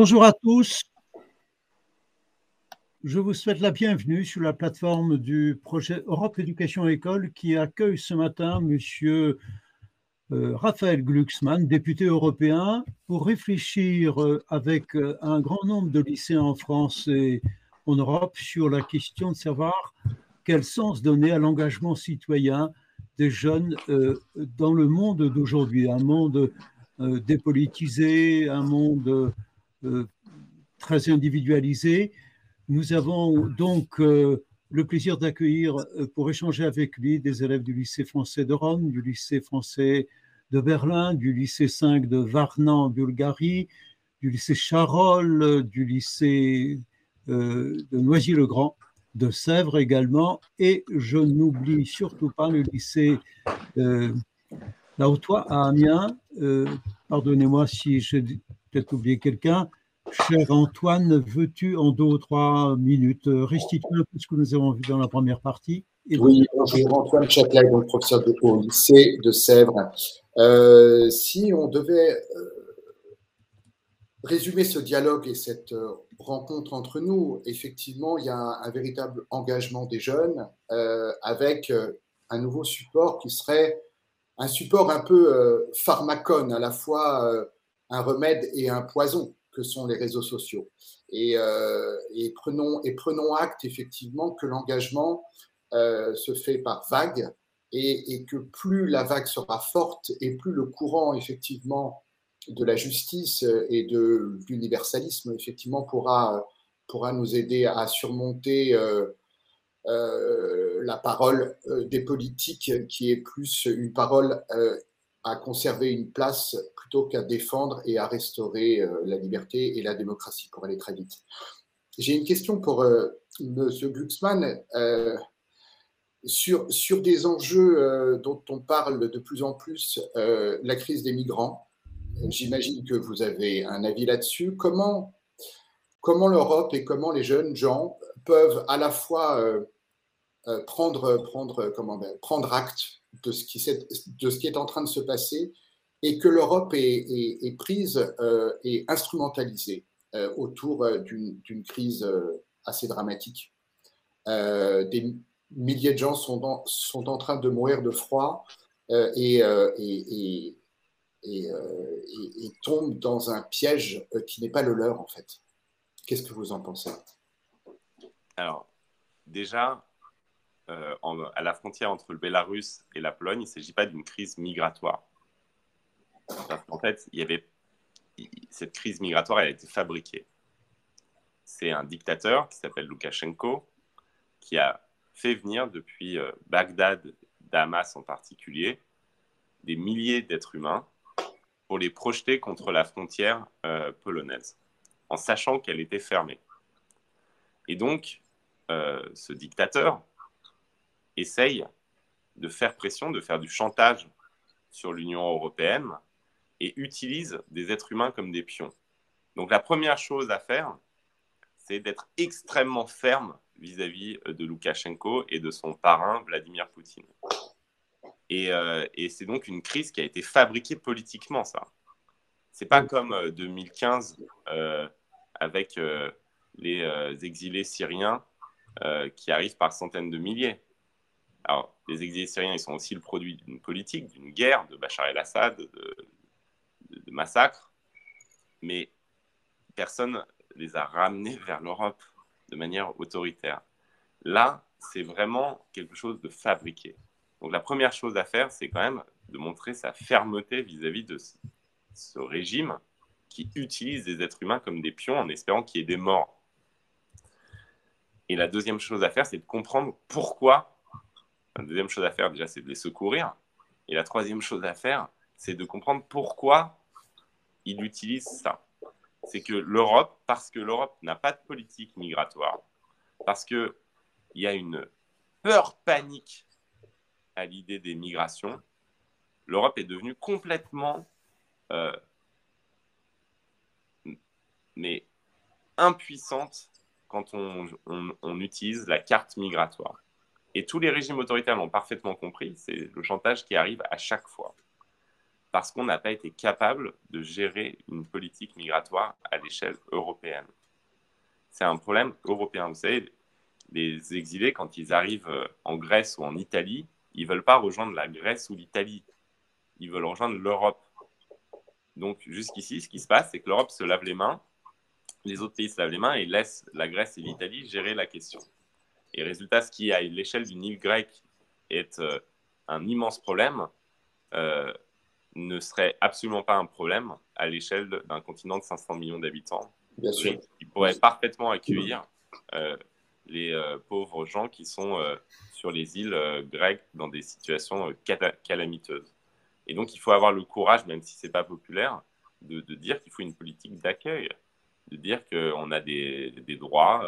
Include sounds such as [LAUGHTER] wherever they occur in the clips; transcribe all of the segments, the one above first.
Bonjour à tous. Je vous souhaite la bienvenue sur la plateforme du projet Europe Éducation École qui accueille ce matin Monsieur euh, Raphaël Glucksmann, député européen, pour réfléchir euh, avec euh, un grand nombre de lycéens en France et en Europe sur la question de savoir quel sens donner à l'engagement citoyen des jeunes dans le monde d'aujourd'hui, un monde dépolitisé, un monde très individualisé. Nous avons donc le plaisir d'accueillir pour échanger avec lui des élèves du lycée français de Rome, du lycée français de Berlin, du lycée 5 de Varna en Bulgarie, du lycée Charolles, du lycée euh, de Noisy-le-Grand, de Sèvres également, et je n'oublie surtout pas le lycée euh, à Amiens. Euh, pardonnez-moi si j'ai peut-être oublié quelqu'un. Cher Antoine, veux-tu en deux ou trois minutes restituer un peu ce que nous avons vu dans la première partie Oui, bonjour Antoine Châtelet, professeur de au lycée de Sèvres. Euh, si on devait euh, résumer ce dialogue et cette euh, rencontre entre nous, effectivement, il y a un, véritable engagement des jeunes avec un nouveau support qui serait un support un peu pharmacone, à la fois un remède et un poison que sont les réseaux sociaux. Et, prenons, et prenons acte effectivement que l'engagement se fait par vagues et, que plus la vague sera forte et plus le courant effectivement de la justice et de l'universalisme effectivement pourra, pourra nous aider à surmonter euh, euh, la parole euh, des politiques qui est plus une parole à conserver une place plutôt qu'à défendre et à restaurer la liberté et la démocratie pour aller très vite. J'ai une question pour M. Glucksmann sur, sur des enjeux euh, dont on parle de plus en plus, euh, la crise des migrants. J'imagine que vous avez un avis là-dessus. Comment, comment l'Europe et comment les jeunes gens peuvent à la fois euh, prendre, prendre, comment, prendre acte de ce, qui, de ce qui est en train de se passer et que l'Europe est, prise et instrumentalisée autour d'une crise assez dramatique. des, milliers de gens sont, sont en train de mourir de froid euh, euh, euh, et, tombent dans un piège qui n'est pas le leur, en fait. Qu'est-ce que vous en pensez? Alors, déjà, à la frontière entre le Bélarus et la Pologne, il ne s'agit pas d'une crise migratoire. En fait, il y avait cette crise migratoire, elle a été fabriquée. C'est un dictateur qui s'appelle Loukachenko qui a fait venir depuis euh, Bagdad, Damas en particulier, des milliers d'êtres humains pour les projeter contre la frontière euh, polonaise, en sachant qu'elle était fermée. Et donc, euh, ce dictateur essaye de faire pression, de faire du chantage sur l'Union européenne et utilise des êtres humains comme des pions. Donc la première chose à faire, c'est d'être extrêmement ferme vis-à-vis euh, de Loukachenko et de son parrain Vladimir Poutine. Euh, et, c'est donc une crise qui a été fabriquée politiquement, ça. C'est pas comme 2015 euh, avec les exilés syriens qui arrivent par centaines de milliers. Alors, les exilés syriens, ils sont aussi le produit d'une politique, d'une guerre, de Bachar el-Assad, de, de massacres, mais personne les a ramenés vers l'Europe de manière autoritaire. Là, c'est vraiment quelque chose de fabriqué. Donc la première chose à faire, c'est quand même de montrer sa fermeté vis-à-vis de ce régime qui utilise des êtres humains comme des pions en espérant qu'il y ait des morts. Et la deuxième chose à faire, c'est de comprendre pourquoi. La deuxième chose à faire, déjà, c'est de les secourir. Et la troisième chose à faire, c'est de comprendre pourquoi il utilise ça c'est que l'Europe, parce que l'Europe n'a pas de politique migratoire, parce qu'il y a une peur panique à l'idée des migrations, l'Europe est devenue complètement euh, impuissante quand on, utilise la carte migratoire. Et tous les régimes autoritaires l'ont parfaitement compris, c'est le chantage qui arrive à chaque fois. Parce qu'on n'a pas été capable de gérer une politique migratoire à l'échelle européenne. C'est un problème européen. Vous savez, les exilés, quand ils arrivent en Grèce ou en Italie, ils ne veulent pas rejoindre la Grèce ou l'Italie. Ils veulent rejoindre l'Europe. Donc, jusqu'ici, ce qui se passe, c'est que l'Europe se lave les mains, les autres pays se lavent les mains et laissent la Grèce et l'Italie gérer la question. Et résultat, ce qui, à l'échelle d'une île grecque, est euh, un immense problème, euh, ne serait absolument pas un problème à l'échelle d'un continent de 500 millions d'habitants. Bien sûr. Qui pourrait parfaitement accueillir euh, les pauvres gens qui sont sur les îles grecques dans des situations calamiteuses. Et donc, il faut avoir le courage, même si ce n'est pas populaire, de, dire qu'il faut une politique d'accueil, de dire qu'on a des, droits,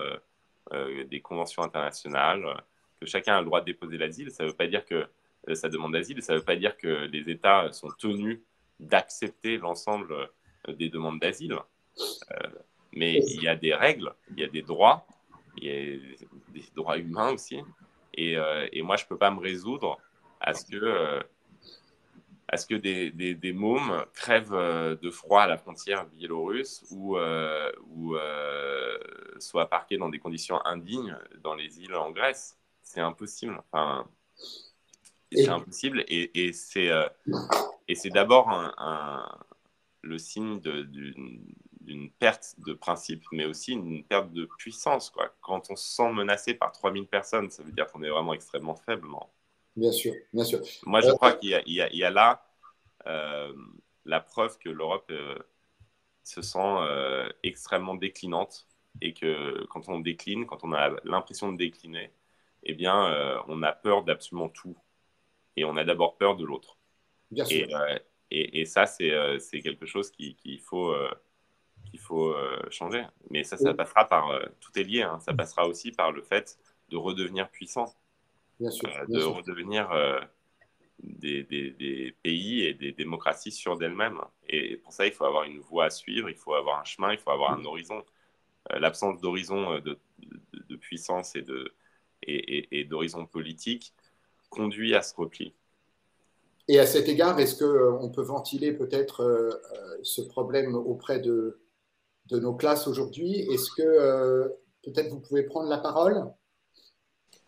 des conventions internationales, que chacun a le droit de déposer l'asile. Ça ne veut pas dire que euh, ça demande d'asile, ça ne veut pas dire que les États sont tenus d'accepter l'ensemble euh, des demandes d'asile. Euh, mais il y a des règles, il y a des droits, il y a des droits humains aussi. Et, et moi, je ne peux pas me résoudre à ce que, à ce que des, des, des, mômes crèvent de froid à la frontière biélorusse ou, ou soient parqués dans des conditions indignes dans les îles en Grèce c'est impossible. Enfin, c'est impossible et, et c'est euh, et c'est d'abord un, le signe d'une perte de principe, mais aussi une perte de puissance. Quoi. Quand on se sent menacé par 3000 personnes, ça veut dire qu'on est vraiment extrêmement faible. Bien sûr, bien sûr. Moi, je euh, crois qu'il y, y, a là euh, la preuve que l'Europe se sent extrêmement déclinante et que quand on décline, quand on a l'impression de décliner, eh bien, euh, on a peur d'absolument tout. Et on a d'abord peur de l'autre. Et, euh, et, et, ça, c'est euh, quelque chose qu'il faut, qu'il faut changer. Mais ça, ça passera par. tout est lié. Hein. ça passera aussi par le fait de redevenir puissant. Bien sûr, de redevenir des, des, des, pays et des démocraties sûres d'elles-mêmes. Et pour ça, il faut avoir une voie à suivre, il faut avoir un chemin, il faut avoir un horizon. L'absence d'horizon de, de, puissance et de, et, d'horizon politique conduit à ce repli. Et à cet égard, est-ce qu'on euh, peut ventiler peut-être euh, euh, ce problème auprès de, de nos classes aujourd'hui? Est-ce que peut-être vous pouvez prendre la parole,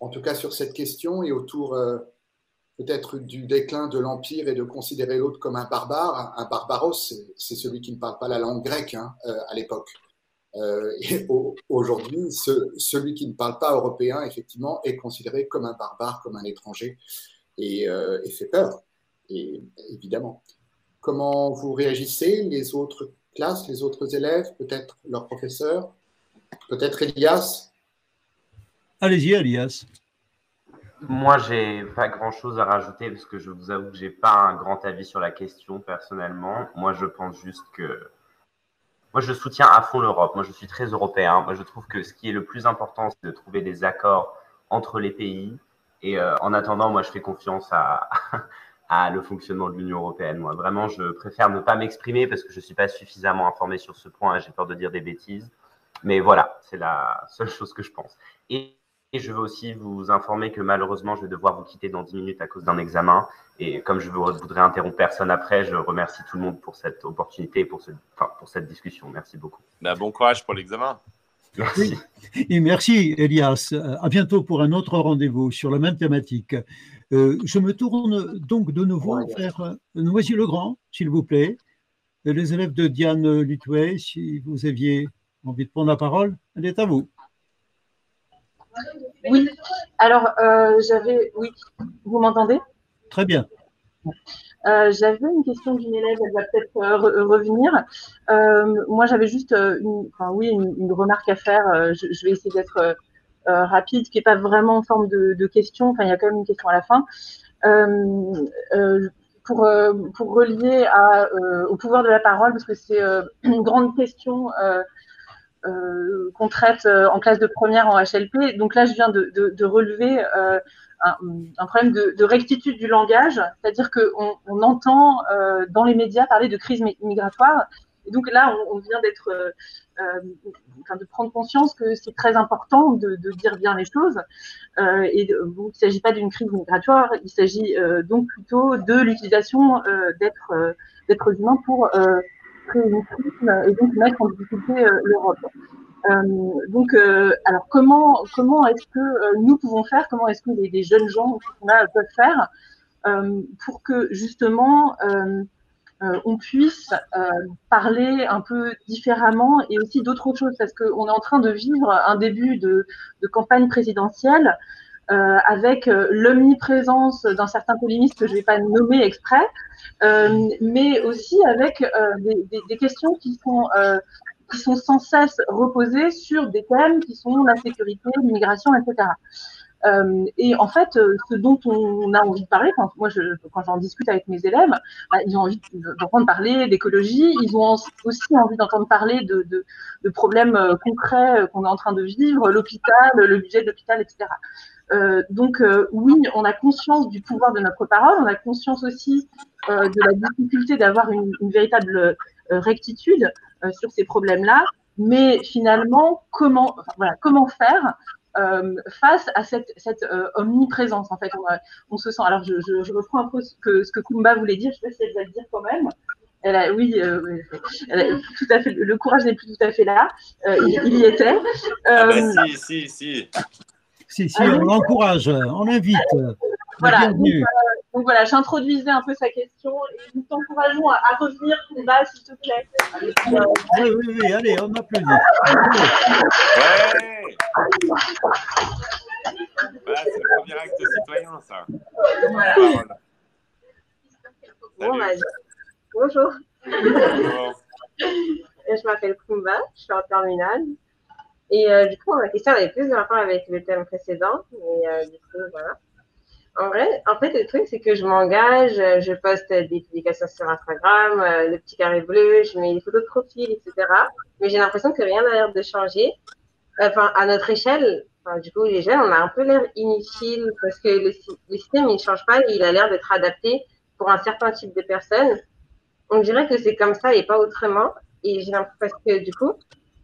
en tout cas sur cette question et autour peut-être du déclin de l'Empire et de considérer l'autre comme un barbare? Un barbaros, c'est celui qui ne parle pas la langue grecque hein, à l'époque. Euh, aujourd'hui, celui qui ne parle pas européen, effectivement, est considéré comme un barbare, comme un étranger, et, euh, fait peur, et, évidemment. Comment vous réagissez, les autres classes, les autres élèves, peut-être leurs professeurs, peut-être Elias? Allez-y, Elias. Moi, j'ai pas grand-chose à rajouter parce que je vous avoue que j'ai pas un grand avis sur la question personnellement. Moi, je pense juste que moi, je soutiens à fond l'Europe. Moi, je suis très européen. Moi, je trouve que ce qui est le plus important, c'est de trouver des accords entre les pays. Et euh, en attendant, moi, je fais confiance à, [LAUGHS] le fonctionnement de l'Union européenne. Moi, vraiment, je préfère ne pas m'exprimer parce que je ne suis pas suffisamment informé sur ce point j'ai peur de dire des bêtises. Mais voilà, c'est la seule chose que je pense. Et je veux aussi vous informer que malheureusement, je vais devoir vous quitter dans 10 minutes à cause d'un examen. Et comme je ne voudrais interrompre personne après, je remercie tout le monde pour cette opportunité et pour, ce, enfin, pour cette discussion. Merci beaucoup. Bah, bon courage pour l'examen. Merci. Et merci, Elias. À bientôt pour un autre rendez-vous sur la même thématique. Euh, je me tourne donc de nouveau vers euh, Noisy-le-Grand, s'il vous plaît. Les élèves de Diane Lutway, si vous aviez envie de prendre la parole, elle est à vous. Oui. Alors, euh, j'avais. Oui. Vous m'entendez? Très bien. Euh, j'avais une question d'une élève, elle va peut-être euh, revenir. moi, j'avais juste une, enfin, oui, une, remarque à faire. Je, vais essayer d'être rapide, qui n'est pas vraiment en forme de, de, question. Enfin, il y a quand même une question à la fin. pour, pour relier à, au pouvoir de la parole, parce que c'est une grande question qu'on traite euh, en classe de première en HLP. Donc là, je viens de, de, de relever euh, un, un, problème de, de, rectitude du langage, c'est-à-dire qu'on on entend dans les médias parler de crise migratoire, donc là, on, vient d'être, enfin, de prendre conscience que c'est très important de, dire bien les choses. et il ne s'agit pas d'une crise migratoire, il s'agit donc plutôt de l'utilisation d'être d'êtres humains pour et donc mettre en difficulté l'Europe. Euh, donc, euh, alors comment comment est-ce que euh, nous pouvons faire Comment est-ce que les, jeunes gens peuvent faire pour que justement on puisse parler un peu différemment et aussi d'autres choses? Parce qu'on est en train de vivre un début de campagne présidentielle euh, avec l'omniprésence d'un certain polémiste que je ne vais pas nommer exprès, euh, mais aussi avec des, des, des, questions qui sont qui sont sans cesse reposés sur des thèmes qui sont la sécurité, l'immigration, etc. Euh, et en fait, euh, ce dont on a envie de parler, quand moi, je, quand j'en discute avec mes élèves, bah, ils ont envie d'entendre parler d'écologie, ils ont aussi envie d'entendre parler de, de, de problèmes euh, concrets euh, qu'on est en train de vivre, l'hôpital, le budget de l'hôpital, etc. Euh, donc oui, on a conscience du pouvoir de notre parole, on a conscience aussi de la difficulté d'avoir une, une, véritable rectitude sur ces problèmes-là, mais finalement, comment, enfin, voilà, comment faire euh, face à cette, cette euh, omniprésence. En fait, on, se sent. Alors, je, je, je, reprends un peu ce que, ce que Kumba voulait dire. Je ne sais pas si elle va le dire quand même. Elle a, oui, euh, elle a, tout à fait. Le courage n'est plus tout à fait là. Euh, il, il, y était. Ah bah, si, si, si. Si, si, on l'encourage, on l'invite. Voilà. Bienvenue. Donc voilà, j'introduisais un peu sa question et nous t'encourageons à, à, revenir, Kumba, s'il te plaît. Oui, oui, oui, allez, on applaudit. Ouais voilà, c'est le premier acte citoyen, ça. Voilà. Bon, bah, bonjour. Bonjour. Je m'appelle Kumba, je suis en terminale. Et euh, du coup, ma question avait plus de rapport avec le thème précédent. Mais euh, du coup, voilà. En vrai, en fait, le truc, c'est que je m'engage, je poste des publications sur Instagram, euh, le petit carré bleu, je mets des photos de profil, etc. Mais j'ai l'impression que rien n'a l'air de changer. Enfin, à notre échelle, du coup, les jeunes, on a un peu l'air inutile parce que le, le, système, il ne change pas, il a l'air d'être adapté pour un certain type de personnes. On dirait que c'est comme ça et pas autrement. Et j'ai l'impression que, du coup,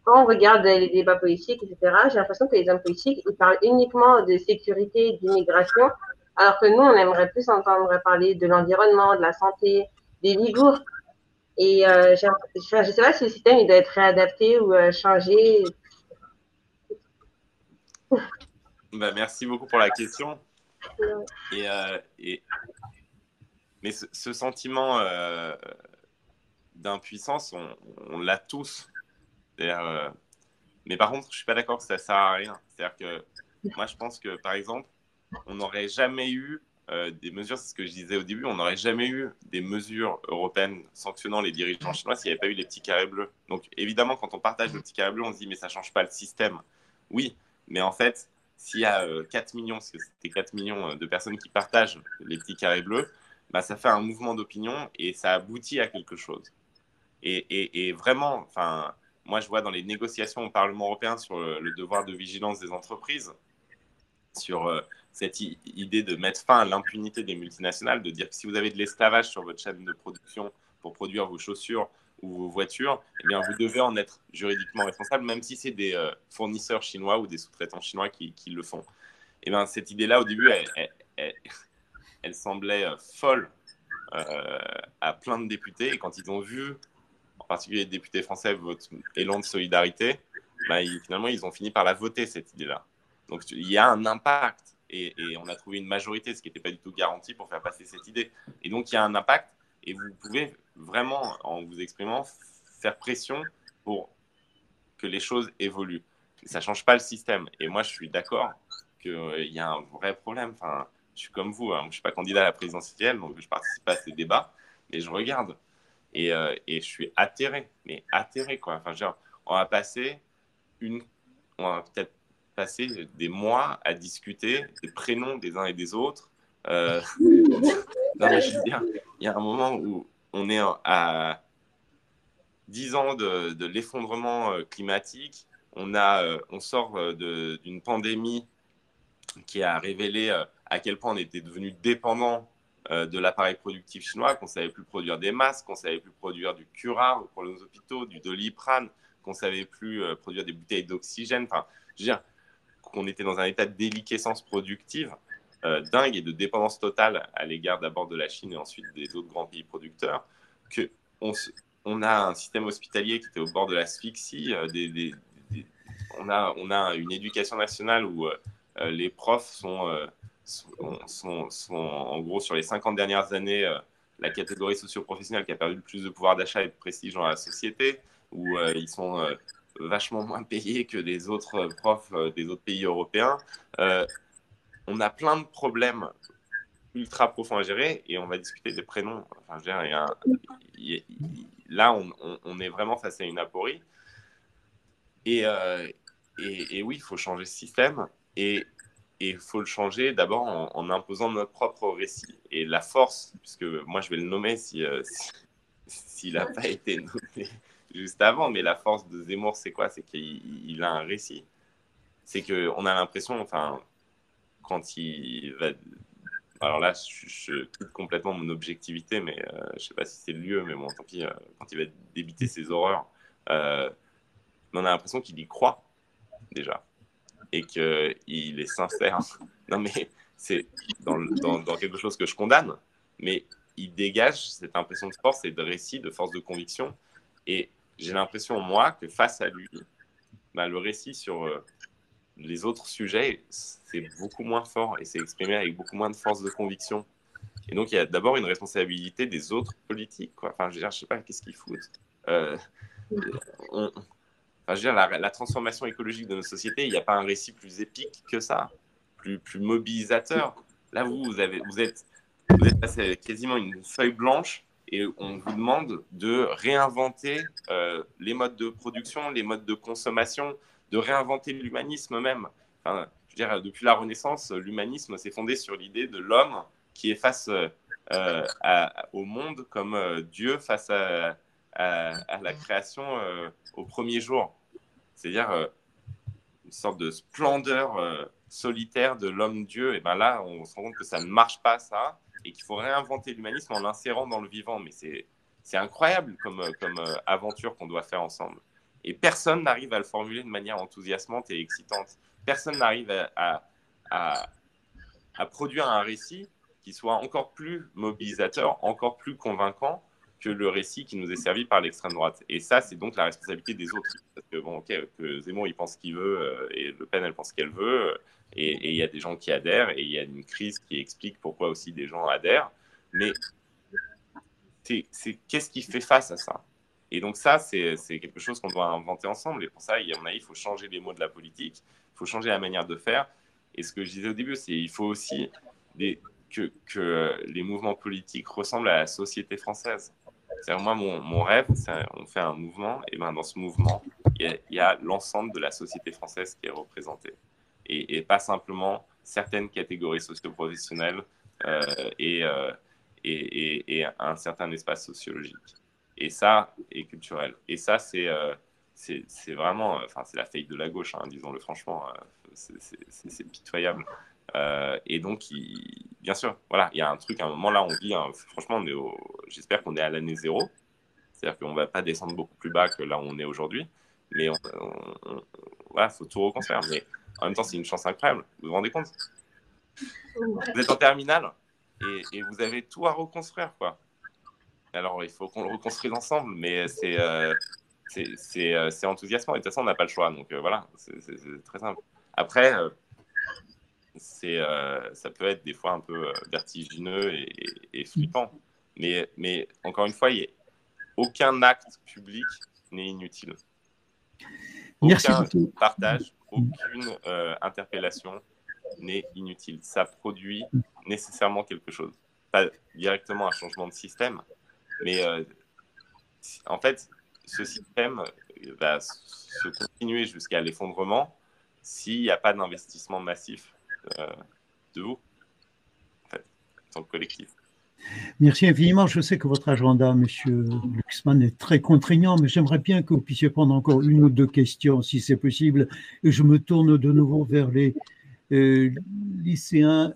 quand on regarde les débats politiques, etc., j'ai l'impression que les hommes politiques, ils parlent uniquement de sécurité, d'immigration, alors que nous, on aimerait plus entendre parler de l'environnement, de la santé, des Ligours. Et euh, je ne sais pas si le système il doit être réadapté ou euh, changé. Bah, merci beaucoup pour la question. Et, euh. Mais ce, sentiment d'impuissance, on l'a tous. Euh... Mais par contre, je ne suis pas d'accord que ça ne sert à rien. C'est-à-dire que moi, je pense que, par exemple, on n'aurait jamais eu euh, des mesures, c'est ce que je disais au début, on n'aurait jamais eu des mesures européennes sanctionnant les dirigeants chinois s'il n'y avait pas eu les petits carrés bleus. Donc évidemment, quand on partage le petit carré bleu, on se dit mais ça ne change pas le système. Oui, mais en fait, s'il y a 4 euh, millions, parce que c'était 4 millions euh, de personnes qui partagent les petits carrés bleus, bah, ça fait un mouvement d'opinion et ça aboutit à quelque chose. Et, et, et vraiment, enfin, moi je vois dans les négociations au Parlement européen sur le, le devoir de vigilance des entreprises, sur euh, cette idée de mettre fin à l'impunité des multinationales, de dire que si vous avez de l'esclavage sur votre chaîne de production pour produire vos chaussures ou vos voitures, eh bien, vous devez en être juridiquement responsable, même si c'est des euh, fournisseurs chinois ou des sous-traitants chinois qui, le font. Eh bien, cette idée-là, au début, elle, semblait euh, folle euh, à plein de députés. Et quand ils ont vu, particulier les députés français, votre élan de solidarité, bah, finalement, ils ont fini par la voter, cette idée-là. Donc, il y a un impact. Et, on a trouvé une majorité, ce qui n'était pas du tout garanti pour faire passer cette idée. Et donc, il y a un impact. Et vous pouvez vraiment, en vous exprimant, faire pression pour que les choses évoluent. Ça ne change pas le système. Et moi, je suis d'accord qu'il euh, y a un vrai problème. Enfin, je suis comme vous, hein. je ne suis pas candidat à la présidentielle, donc je participe pas à ces débats, mais je regarde. Et, euh, et je suis atterré, mais atterré, quoi. Enfin, genre, on va passer une. On va peut-être passer des mois à discuter des prénoms des uns et des autres. Euh... [LAUGHS] non, mais je veux dire, il y a un moment où on est à 10 ans de, de l'effondrement euh, climatique. On, a, on sort d'une pandémie qui a révélé à quel point on était devenu dépendant de l'appareil productif chinois, qu'on savait plus produire des masques, qu'on savait plus produire du curare pour les hôpitaux, du doliprane, qu'on savait plus euh, produire des bouteilles d'oxygène. Enfin, je veux dire, qu'on était dans un état de déliquescence productive euh, dingue et de dépendance totale à l'égard d'abord de la Chine et ensuite des autres grands pays producteurs, que on, a un système hospitalier qui était au bord de l'asphyxie, on, a, on a une éducation nationale où les profs sont sont, en gros sur les 50 dernières années euh, la catégorie socio-professionnelle qui a perdu le plus de pouvoir d'achat et de prestige dans la société, où euh, ils sont euh, vachement moins payés que les autres profs des autres pays européens. on a plein de problèmes ultra profonds à gérer et on va discuter des prénoms. Enfin, là, on, est vraiment face à une aporie. Et, et, oui, il faut changer ce système. Et, et il faut le changer d'abord en, imposant notre propre récit. Et la force, puisque moi je vais le nommer si, euh, s'il n'a pas été nommé [LAUGHS] juste avant, mais la force de Zemmour, c'est quoi? C'est qu'il a un récit. C'est qu'on a l'impression, enfin, quand il va. Alors là, je, quitte complètement mon objectivité, mais euh, je ne sais pas si c'est le lieu, mais bon, tant pis, euh, quand il va débiter ses horreurs, on a l'impression qu'il y croit déjà et qu'il est sincère. [LAUGHS] Non, mais c'est dans, quelque chose que je condamne, mais il dégage cette impression de force et de récit, de force de conviction. Et j'ai l'impression, moi, que face à lui, bah, le récit sur euh, les autres sujets, c'est beaucoup moins fort et c'est exprimé avec beaucoup moins de force de conviction. Et donc, il y a d'abord une responsabilité des autres politiques. Quoi. Enfin, je je sais pas qu'est-ce qu'ils foutent? Euh, je veux dire, la, transformation écologique de nos sociétés, il n'y a pas un récit plus épique que ça, plus, plus mobilisateur? Là, vous, vous, avez, vous, êtes, vous êtes passé quasiment une feuille blanche et on vous demande de réinventer euh, les modes de production, les modes de consommation, de réinventer l'humanisme même. Je veux dire, depuis la Renaissance, l'humanisme s'est fondé sur l'idée de l'homme qui est face euh, au monde comme euh, Dieu face à la création au premier jour c'est-à-dire euh, une sorte de splendeur euh, solitaire de l'homme-dieu, et ben là, on se rend compte que ça ne marche pas, ça, et qu'il faut réinventer l'humanisme en l'insérant dans le vivant. Mais c'est incroyable comme, euh, comme aventure qu'on doit faire ensemble. Et personne n'arrive à le formuler de manière enthousiasmante et excitante. Personne n'arrive à, à, à, produire un récit qui soit encore plus mobilisateur, encore plus convaincant que le récit qui nous est servi par l'extrême droite. Et ça, c'est donc la responsabilité des autres. Parce que, bon, ok, que Zemmour, il pense qu'il veut, euh, et Le Pen, elle pense qu'elle veut, euh, et il y a des gens qui adhèrent, et il y a une crise qui explique pourquoi aussi des gens adhèrent. Mais c'est qu'est-ce qui fait face à ça? Et donc ça, c'est quelque chose qu'on doit inventer ensemble. Et pour ça, il, il faut changer les mots de la politique, il faut changer la manière de faire. Et ce que je disais au début, c'est il faut aussi que les mouvements politiques ressemblent à la société française moi, mon, rêve, c'est on fait un mouvement, et ben dans ce mouvement, il y a, l'ensemble de la société française qui est représentée. Et, pas simplement certaines catégories socio-professionnelles euh, euh, et, un certain espace sociologique. Et ça, et culturel. Et ça, c'est euh, vraiment, enfin, c'est la faille de la gauche, hein, disons-le franchement, c'est pitoyable. Euh, et donc, bien sûr, voilà, il y a un truc, à un moment là, on hein, franchement, j'espère qu'on est à l'année zéro. C'est-à-dire qu'on ne va pas descendre beaucoup plus bas que là où on est aujourd'hui. Mais il faut tout reconstruire. Mais en même temps, c'est une chance incroyable. Vous vous rendez compte? Vous êtes en terminale et, vous avez tout à reconstruire, quoi. Alors, il faut qu'on le reconstruise ensemble, mais c'est euh, euh, c'est enthousiasmant. Et de toute façon, on n'a pas le choix. Donc, voilà, c'est très simple. Après, c'est, euh, ça peut être des fois un peu euh, vertigineux et, flippant. Mais, mais encore une fois, aucun acte public n'est inutile. Aucun partage, aucune euh, interpellation n'est inutile. Ça produit nécessairement quelque chose. Pas directement un changement de système, mais en fait, ce système va se continuer jusqu'à l'effondrement s'il n'y a pas d'investissement massif de vous, en, fait, tant que collectif. Merci infiniment. Je sais que votre agenda, Monsieur Luxman, est très contraignant, mais j'aimerais bien que vous puissiez prendre encore une ou deux questions, si c'est possible. Et je me tourne de nouveau vers les, lycéens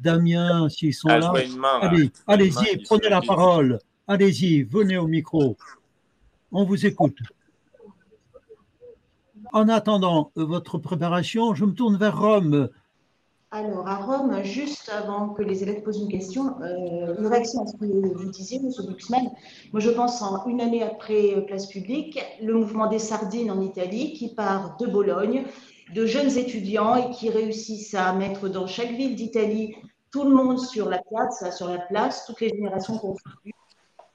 Damien, s'ils sont Ah, là. main. Allez, allez-y, prenez la parole. Allez-y, venez au micro. On vous écoute. En attendant euh, votre préparation, je me tourne vers Rome. Alors, à Rome, juste avant que les élèves posent une question, euh, une réaction à ce que vous disiez, M. Glucksmann. Moi, je pense en une année après euh, Place Publique, le mouvement des sardines en Italie qui part de Bologne, de jeunes étudiants et qui réussissent à mettre dans chaque ville d'Italie tout le monde sur la place, sur la place, toutes les générations confondues,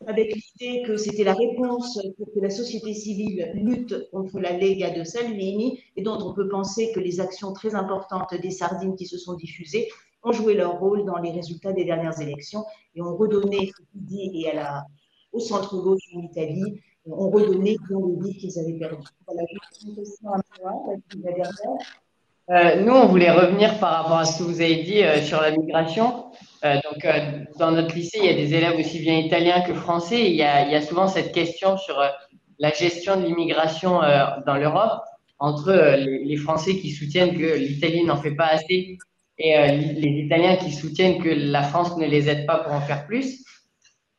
avec l'idée que c'était la réponse pour que la société civile lutte contre la Lega de Salvini, et dont on peut penser que les actions très importantes des sardines qui se sont diffusées ont joué leur rôle dans les résultats des dernières élections et ont redonné dit et à la, au centre-gauche en Italie, ont redonné les villes qu'ils avaient perdues. Voilà, une question à la dernière. Euh, nous, on voulait revenir par rapport à ce que vous avez dit euh, sur la migration. Euh, donc, euh, dans notre lycée, il y a des élèves aussi bien italiens que français. Il, y a, souvent cette question sur euh, la gestion de l'immigration dans l'Europe entre les, Français qui soutiennent que l'Italie n'en fait pas assez et les Italiens qui soutiennent que la France ne les aide pas pour en faire plus.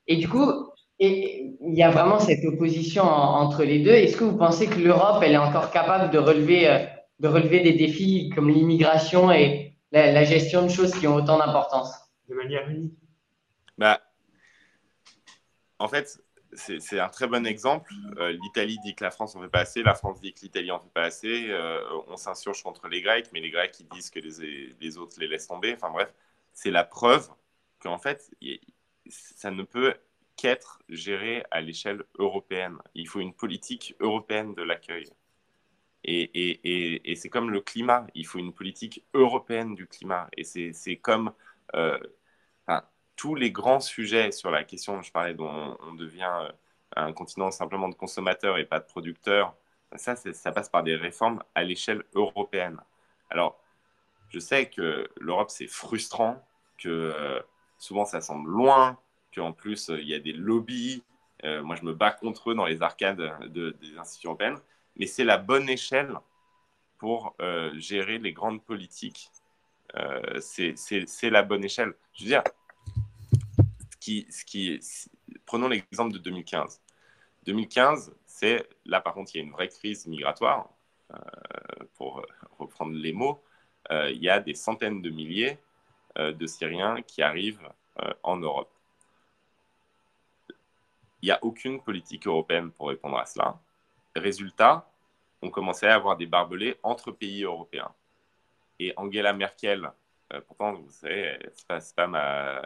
Et du coup, il y a vraiment cette opposition en- entre les deux. Est-ce que vous pensez que l'Europe, elle est encore capable de relever, de relever des défis comme l'immigration et la gestion de choses qui ont autant d'importance? De manière unie. Bah, en fait, c'est un très bon exemple. Euh, L'Italie dit que la France en fait pas assez, la France dit que l'Italie en fait pas assez. Euh, on s'insurge contre les Grecs, mais les Grecs ils disent que les, autres les laissent tomber. Enfin bref, c'est la preuve qu'en fait, ça ne peut qu'être géré à l'échelle européenne. Il faut une politique européenne de l'accueil. Et, et, et, c'est comme le climat, il faut une politique européenne du climat. Et c'est comme euh, tous les grands sujets sur la question, je parlais, dont on, devient euh, un continent simplement de consommateurs et pas de producteurs, ça, ça passe par des réformes à l'échelle européenne. Alors, je sais que l'Europe, c'est frustrant, que euh, souvent ça semble loin, qu'en plus, euh, il y a des lobbies. Moi, je me bats contre eux dans les arcades de- des institutions européennes, mais c'est la bonne échelle pour gérer les grandes politiques. Euh, c'est la bonne échelle. Je veux dire, qui, qui, prenons l'exemple de 2015. 2015, c'est là par contre, il y a une vraie crise migratoire, euh, pour reprendre les mots. Euh, il y a des centaines de milliers de Syriens qui arrivent en Europe. Il n'y a aucune politique européenne pour répondre à cela. Résultat, on commençait à avoir des barbelés entre pays européens. Et Angela Merkel, euh, pourtant, vous savez, c'est pas, pas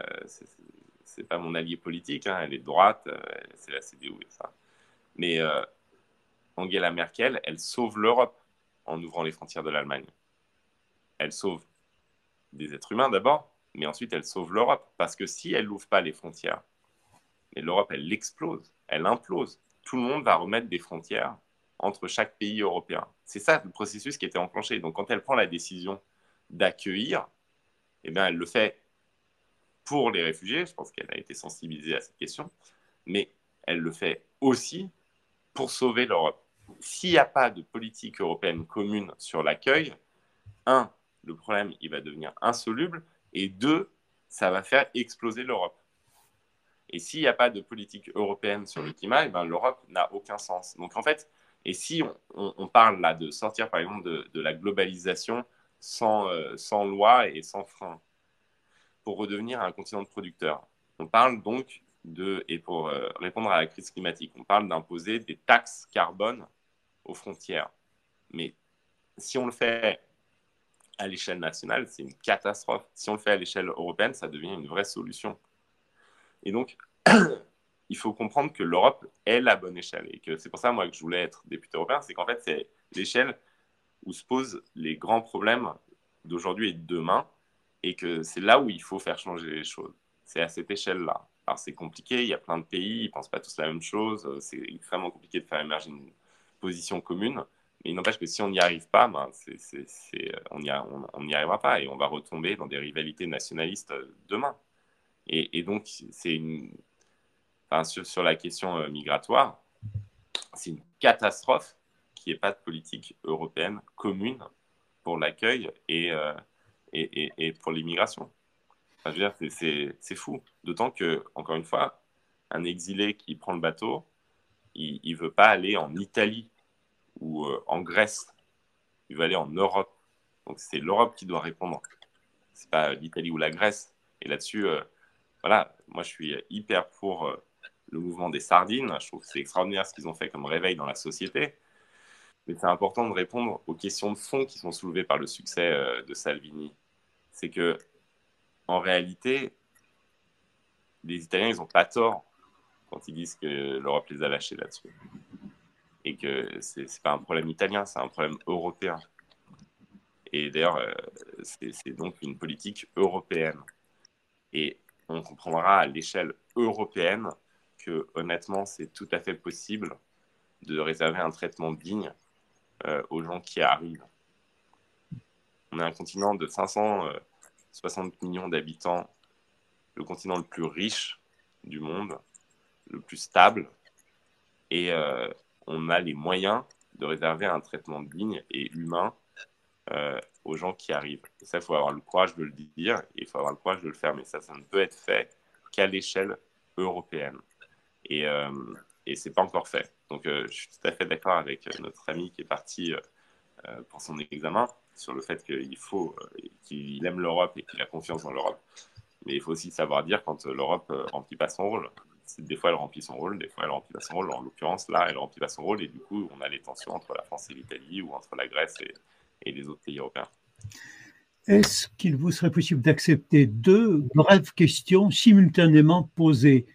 pas mon allié politique, hein, elle est droite, euh, c'est la CDU et ça. Mais euh, Angela Merkel, elle sauve l'Europe en ouvrant les frontières de l'Allemagne. Elle sauve des êtres humains d'abord, mais ensuite elle sauve l'Europe. Parce que si elle n'ouvre pas les frontières, l'Europe, elle explose, elle implose. Tout le monde va remettre des frontières entre chaque pays européen. C'est ça le processus qui était enclenché. Donc quand elle prend la décision d'accueillir, eh bien, elle le fait pour les réfugiés. Je pense qu'elle a été sensibilisée à cette question. Mais elle le fait aussi pour sauver l'Europe. S'il n'y a pas de politique européenne commune sur l'accueil, un, le problème, il va devenir insoluble. Et deux, ça va faire exploser l'Europe. Et s'il n'y a pas de politique européenne sur le climat, eh ben, l'Europe n'a aucun sens. Donc en fait, et si on, parle là de sortir par exemple de, la globalisation sans, euh, sans loi et sans frein, pour redevenir un continent de producteurs, on parle donc de, et pour euh, répondre à la crise climatique, on parle d'imposer des taxes carbone aux frontières. Mais si on le fait à l'échelle nationale, c'est une catastrophe. Si on le fait à l'échelle européenne, ça devient une vraie solution. Et donc, [CLEARS THROAT] il faut comprendre que l'Europe est la bonne échelle. Et que c'est pour ça, moi, que je voulais être député européen, c'est qu'en fait, c'est l'échelle où se posent les grands problèmes d'aujourd'hui et de demain. Et que c'est là où il faut faire changer les choses. C'est à cette échelle-là. Alors, c'est compliqué, il y a plein de pays, ils ne pensent pas tous la même chose. C'est extrêmement compliqué de faire émerger une position commune. Mais il n'empêche que si on n'y arrive pas, ben, on- on n'y arrivera pas et on va retomber dans des rivalités nationalistes euh, demain. Et, et donc, c'est une. Sur, la question euh, migratoire, c'est une catastrophe qu'il n'y ait pas de politique européenne commune pour l'accueil. Et, euh, et, pour l'immigration. Enfin, c'est fou. D'autant que, encore une fois, un exilé qui prend le bateau, il ne veut pas aller en Italie ou euh, en Grèce. Il veut aller en Europe. Donc c'est l'Europe qui doit répondre. C'est pas l'Italie ou la Grèce. Et là-dessus, voilà, moi je suis hyper pour le mouvement des sardines. Je trouve que c'est extraordinaire ce qu'ils ont fait comme réveil dans la société. Mais c'est important de répondre aux questions de fond qui sont soulevées par le succès de Salvini. C'est que, en réalité, les Italiens, ils n'ont pas tort quand ils disent que l'Europe les a lâchés là-dessus. Et que ce n'est pas un problème italien, c'est un problème européen. Et d'ailleurs, euh, c'est donc une politique européenne. Et on comprendra à l'échelle européenne que honnêtement, c'est tout à fait possible de réserver un traitement digne euh, aux gens qui arrivent. On est un continent de 560 millions d'habitants, le continent le plus riche du monde le plus stable et euh, on a les moyens de réserver un traitement digne et humain euh, aux gens qui arrivent. Et ça, il faut avoir le courage de le dire et il faut avoir le courage de le faire. Mais ça, ça ne peut être fait qu'à l'échelle européenne. Et, euh, et ce n'est pas encore fait. Donc, je suis tout à fait d'accord avec notre ami qui est parti pour son examen sur le fait qu'il faut, qu'il aime l'Europe et qu'il a confiance dans l'Europe. Mais il faut aussi savoir dire quand l'Europe remplit pas son rôle des fois elle remplit son rôle, des fois elle remplit pas son rôle. En l'occurrence, là, elle remplit pas son rôle et du coup, on a les tensions entre la France et l'Italie ou entre la Grèce et, les autres pays européens. Est-ce qu'il vous serait possible d'accepter deux brèves questions simultanément posées?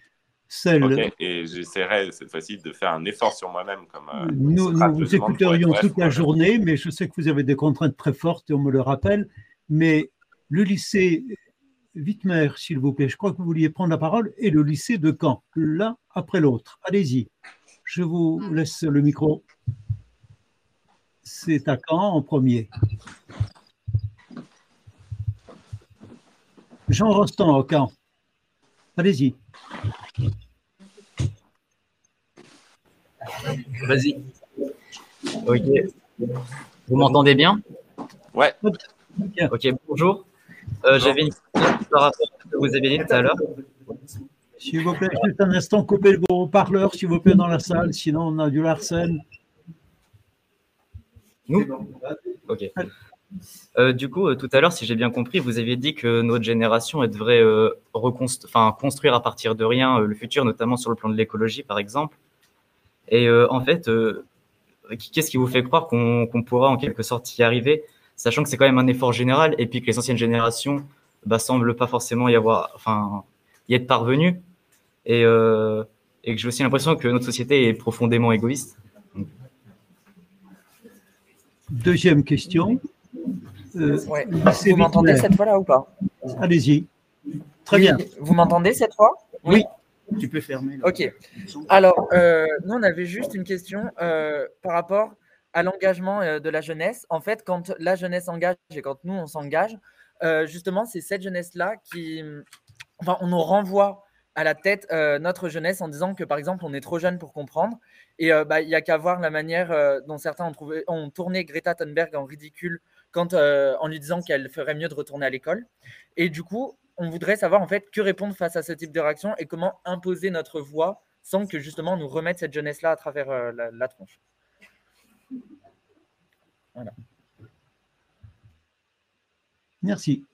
Et j'essaierai cette fois-ci de faire un effort sur moi-même. Comme, euh, nous, nous vous écouterions toute la journée, mais je sais que vous avez des contraintes très fortes et on me le rappelle. Mais le lycée Wittmer, s'il vous plaît. Je crois que vous vouliez prendre la parole. Et le lycée de Caen, l'un après l'autre. Allez-y. Je vous laisse le micro. C'est à Caen en premier. Jean Rostand, à Caen. Allez-y. Vas-y. Ok. Vous m'entendez bien? Ouais. Ok, bonjour. Euh, j'avais une question par rapport à ce que vous avez dit tout à l'heure. S'il vous plaît, juste un instant, coupez vos parleurs, s'il vous plaît, dans la salle, sinon on a du larcène. Nous? Ok. Euh, du coup, euh, tout à l'heure, si j'ai bien compris, vous aviez dit que notre génération devrait enfin, construire à partir de rien le futur, notamment sur le plan de l'écologie, par exemple. Et en fait, qu'est-ce qui vous fait croire qu'on pourra en quelque sorte y arriver sachant que c'est quand même un effort général et puis que les anciennes générations bah, semblent pas forcément y avoir, être parvenues euh, et que j'ai aussi l'impression que notre société est profondément égoïste. Deuxième question. Euh, vous m'entendez cette fois-là ou pas? Allez-y. Très bien. Vous m'entendez cette fois? Oui. Tu peux fermer. Ok. Alors, euh, nous, on avait juste une question par rapport à l'engagement euh, de la jeunesse. En fait, quand la jeunesse engage et quand nous, on s'engage, euh, justement, c'est cette jeunesse-là qui. Enfin, on nous renvoie à la tête euh, notre jeunesse en disant que, par exemple, on est trop jeune pour comprendre. Et bah, il n'y a qu'à voir la manière dont certains ont, trouvé, ont tourné Greta Thunberg en ridicule quand, en lui disant qu'elle ferait mieux de retourner à l'école. Et du coup, on voudrait savoir en fait que répondre face à ce type de réaction et comment imposer notre voix sans que justement on nous remette cette jeunesse-là à travers la tronche. Merci.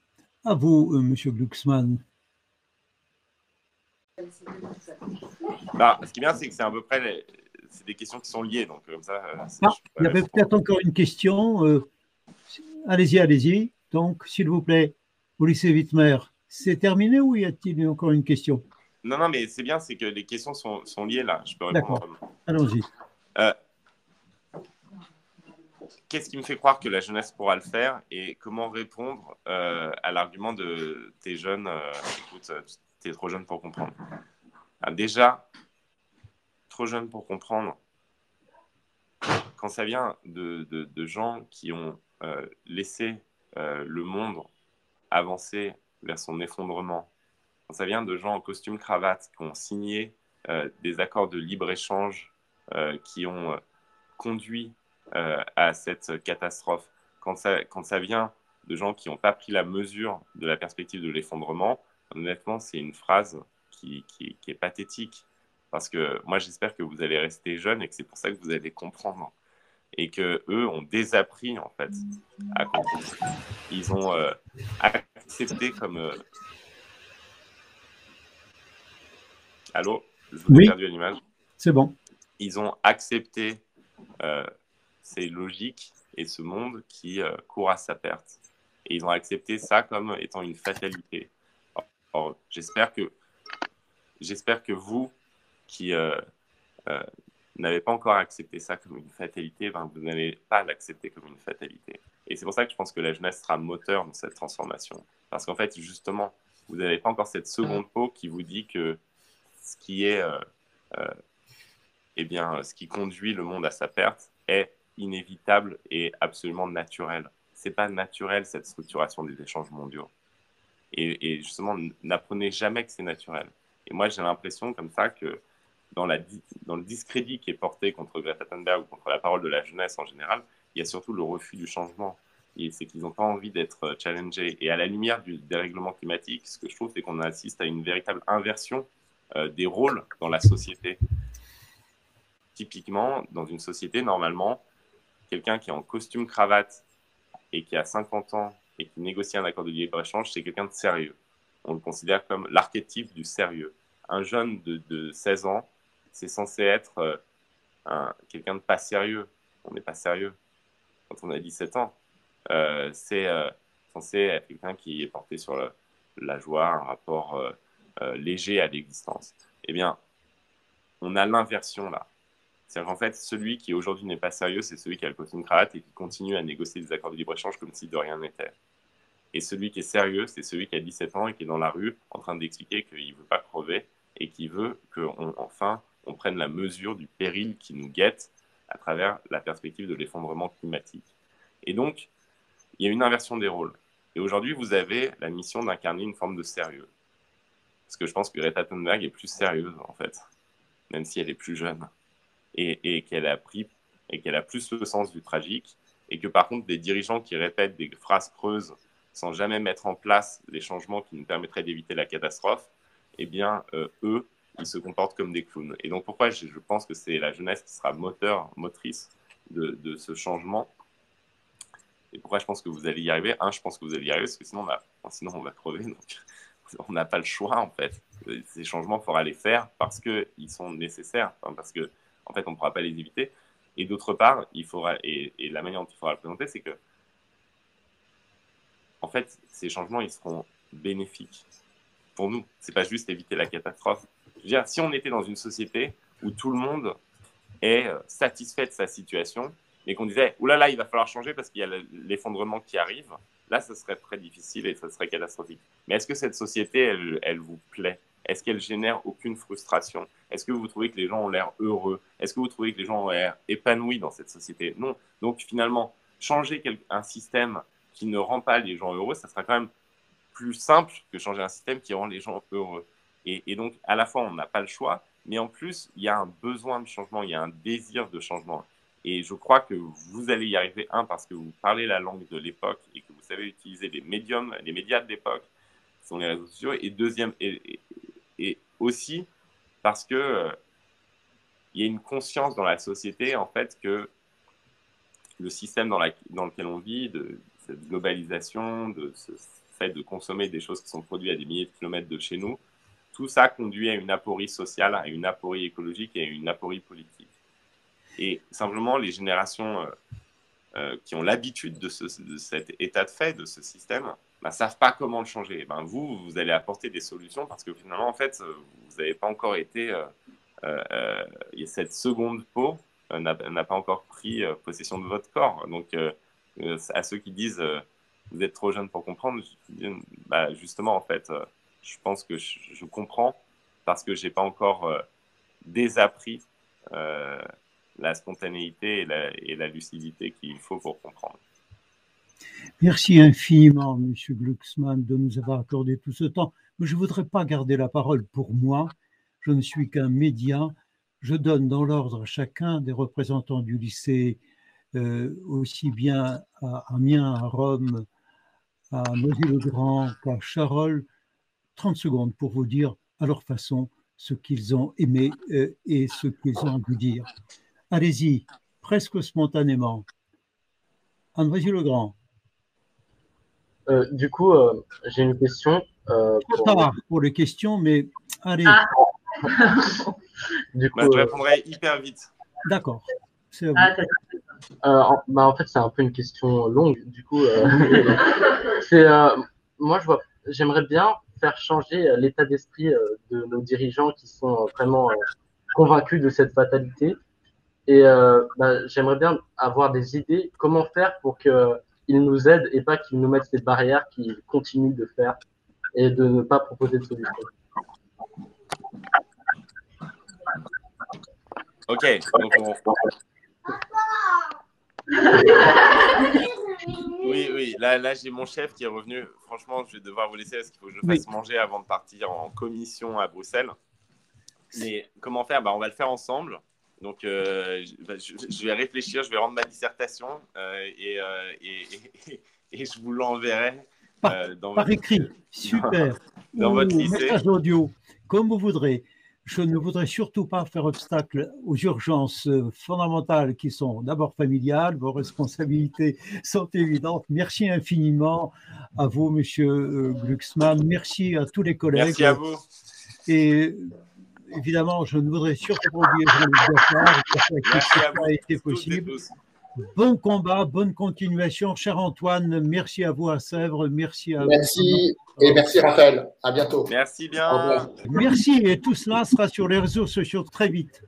À vous, euh, Monsieur Glucksmann. Bah, ce qui est bien, c'est que c'est à peu près c'est des questions qui sont liées. Donc, comme ça, euh, ah, il y avait peut-être encore une question. Euh, allez-y, allez-y. Donc, s'il vous plaît, au lycée Wittmer, c'est terminé ou y a-t-il encore une question? Non, non, mais c'est bien, c'est que les questions sont, sont, liées là. Je peux répondre. D'accord. Allons-y qu'est-ce qui me fait croire que la jeunesse pourra le faire et comment répondre euh, à l'argument de tes jeunes, euh, écoute, euh, tu es trop jeune pour comprendre. Ah, déjà, trop jeune pour comprendre, quand ça vient de, de, gens qui ont laissé le monde avancer vers son effondrement, ça vient de gens en costume cravate qui ont signé des accords de libre-échange qui ont conduit euh, à cette catastrophe. Quand ça, quand ça vient de gens qui n'ont pas pris la mesure de la perspective de l'effondrement, honnêtement, c'est une phrase qui, qui, est pathétique. Parce que moi, j'espère que vous allez rester jeune et que c'est pour ça que vous allez comprendre. Et que eux ont désappris, en fait, à comprendre. Ils ont euh, accepté comme. Euh, Allô? Je vous ai perdu l'image. C'est bon. Ils ont accepté euh, ces logiques et ce monde qui court à sa perte. Et ils ont accepté ça comme étant une fatalité. j'espère que, j'espère que vous, qui euh, euh, n'avez pas encore accepté ça comme une fatalité, ben, vous n'allez pas l'accepter comme une fatalité. Et c'est pour ça que je pense que la jeunesse sera moteur dans cette transformation. Parce qu'en fait, justement, vous n'avez pas encore cette seconde peau qui vous dit que ce qui est, euh, eh bien, ce qui conduit le monde à sa perte est inévitable et absolument naturel c'est pas naturel cette structuration des échanges mondiaux. Et, justement, n'apprenez jamais que c'est naturel. Et moi, j'ai l'impression comme ça que dans, le discrédit qui est porté contre Greta Thunberg ou contre la parole de la jeunesse en général, il y a surtout le refus du changement. Et c'est qu'ils n'ont pas envie d'être challengés. Et à la lumière du dérèglement climatique, ce que je trouve, c'est qu'on assiste à une véritable inversion euh, des rôles dans la société. Typiquement, dans une société, normalement, quelqu'un qui est en costume cravate et qui a 50 ans et qui négocie un accord de libre-échange, c'est quelqu'un de sérieux. On le considère comme l'archétype du sérieux. Un jeune de, 16 ans, c'est censé être euh, quelqu'un de pas sérieux. On n'est pas sérieux quand on a 17 ans. Euh, c'est euh, censé être quelqu'un qui est porté sur la joie, un rapport léger à l'existence. Eh bien, on a l'inversion là. C'est-à-dire qu'en fait, celui qui aujourd'hui n'est pas sérieux, c'est celui qui a le costume cravate et qui continue à négocier des accords de libre-échange comme si de rien n'était. Et celui qui est sérieux, c'est celui qui a 17 ans et qui est dans la rue en train d'expliquer qu'il ne veut pas crever et qui veut qu'enfin enfin on prenne la mesure du péril qui nous guette à travers la perspective de l'effondrement climatique. Et donc, il y a une inversion des rôles. Et aujourd'hui, vous avez la mission d'incarner une forme de sérieux. Parce que je pense que Greta Thunberg est plus sérieuse, en fait, même si elle est plus jeune et, qu'elle a pris a plus le sens du tragique et que par contre des dirigeants qui répètent des phrases creuses sans jamais mettre en place les changements qui nous permettraient d'éviter la catastrophe, eh bien euh, eux, ils se comportent comme des clowns. Et donc pourquoi je, pense que c'est la jeunesse qui sera moteur, motrice de, ce changement et pourquoi je pense que vous allez y arriver? Un, je pense que vous allez y arriver parce que sinon on va, sinon on va crever. Donc [LAUGHS] on n'a pas le choix en fait. Ces changements, il faudra les faire parce qu'ils sont nécessaires, parce que en fait, on ne pourra pas les éviter. Et d'autre part, il faudra, et, la manière dont il faudra le présenter, c'est que, en fait, ces changements, ils seront bénéfiques pour nous. C'est pas juste éviter la catastrophe. Si on était dans une société où tout le monde est euh, satisfait de sa situation, mais qu'on disait, oulala, là, il va falloir changer parce qu'il y a l'effondrement qui arrive, là, ce serait très difficile et ce serait catastrophique. Mais est-ce que cette société, elle, elle vous plaît? Est-ce qu'elle génère aucune frustration? Est-ce que vous trouvez que les gens ont l'air heureux? Est-ce que vous trouvez que les gens ont l'air épanouis dans cette société? Non. Donc finalement, changer un système qui ne rend pas les gens heureux, ça sera quand même plus simple que changer un système qui rend les gens heureux. Et, donc, à la fois, on n'a pas le choix, mais en plus, il y a un besoin de changement, il y a un désir de changement. Et je crois que vous allez y arriver, un, parce que vous parlez la langue de l'époque et que vous savez utiliser les médiums, les médias de l'époque, qui sont les réseaux sociaux, et deuxième, et, aussi parce que euh, il y a une conscience dans la société en fait que le système dans, dans lequel on vit, de cette globalisation, de ce fait de consommer des choses qui sont produites à des milliers de kilomètres de chez nous, tout ça conduit à une aporie sociale, à une aporie écologique et à une aporie politique. Et simplement, les générations euh, euh, qui ont l'habitude de, cet état de fait, de ce système, ne bah, savent pas comment le changer. Ben, vous, vous allez apporter des solutions parce que finalement, en fait, vous n'avez pas encore été. Euh, cette seconde peau n'a pas encore pris possession de votre corps. Donc, à ceux qui disent vous êtes trop jeune pour comprendre, bah, justement, en fait, je pense que je, comprends parce que je n'ai pas encore désappris la spontanéité et la, lucidité qu'il faut pour comprendre. Merci infiniment, Monsieur Glucksmann, de nous avoir accordé tout ce temps. Mais je ne voudrais pas garder la parole pour moi. Je ne suis qu'un média. Je donne dans l'ordre à chacun des représentants du lycée, euh, aussi bien à Amiens, à Rome, à Noisy-le-Grand qu'à Charolles 30 secondes pour vous dire à leur façon ce qu'ils ont aimé euh, et ce qu'ils ont envie de dire. Allez-y, presque spontanément. À Noisy-le-Grand. Euh, du coup, euh, j'ai une question. Euh, pour... tard pour les questions, mais allez. Ah. [LAUGHS] du coup, bah, je répondrai hyper vite. D'accord. Ah, en, bah, en fait, c'est un peu une question longue. Du coup, [LAUGHS] c'est moi, je vois, j'aimerais bien faire changer l'état d'esprit de nos dirigeants qui sont vraiment convaincus de cette fatalité. Et bah, j'aimerais bien avoir des idées comment faire pour que ils nous aident et pas qu'ils nous mettent ces barrières qu'ils continuent de faire et de ne pas proposer de solution. Ok, [LAUGHS] Oui, oui, là, là j'ai mon chef qui est revenu. Franchement, je vais devoir vous laisser parce qu'il faut que je fasse manger avant de partir en commission à Bruxelles. Mais comment faire? Bah, On va le faire ensemble. Donc, euh, bah, je, vais réfléchir, je vais rendre ma dissertation euh, euh, et, et, je vous l'enverrai. Par, dans écrit, super. Dans, votre lycée. Message audio, comme vous voudrez. Je ne voudrais surtout pas faire obstacle aux urgences fondamentales qui sont d'abord familiales. Vos responsabilités [LAUGHS] sont évidentes. Merci infiniment à vous, Monsieur Glucksmann. Merci à tous les collègues. Merci à vous. Et évidemment, je ne voudrais surtout pas oublier Jean-Luc a été possible. Bon combat, bonne continuation. Cher Antoine, merci à vous à Sèvres. Merci à Merci et merci Raphaël. À bientôt. Merci bien. Merci et tout cela sera sur les réseaux sociaux très vite.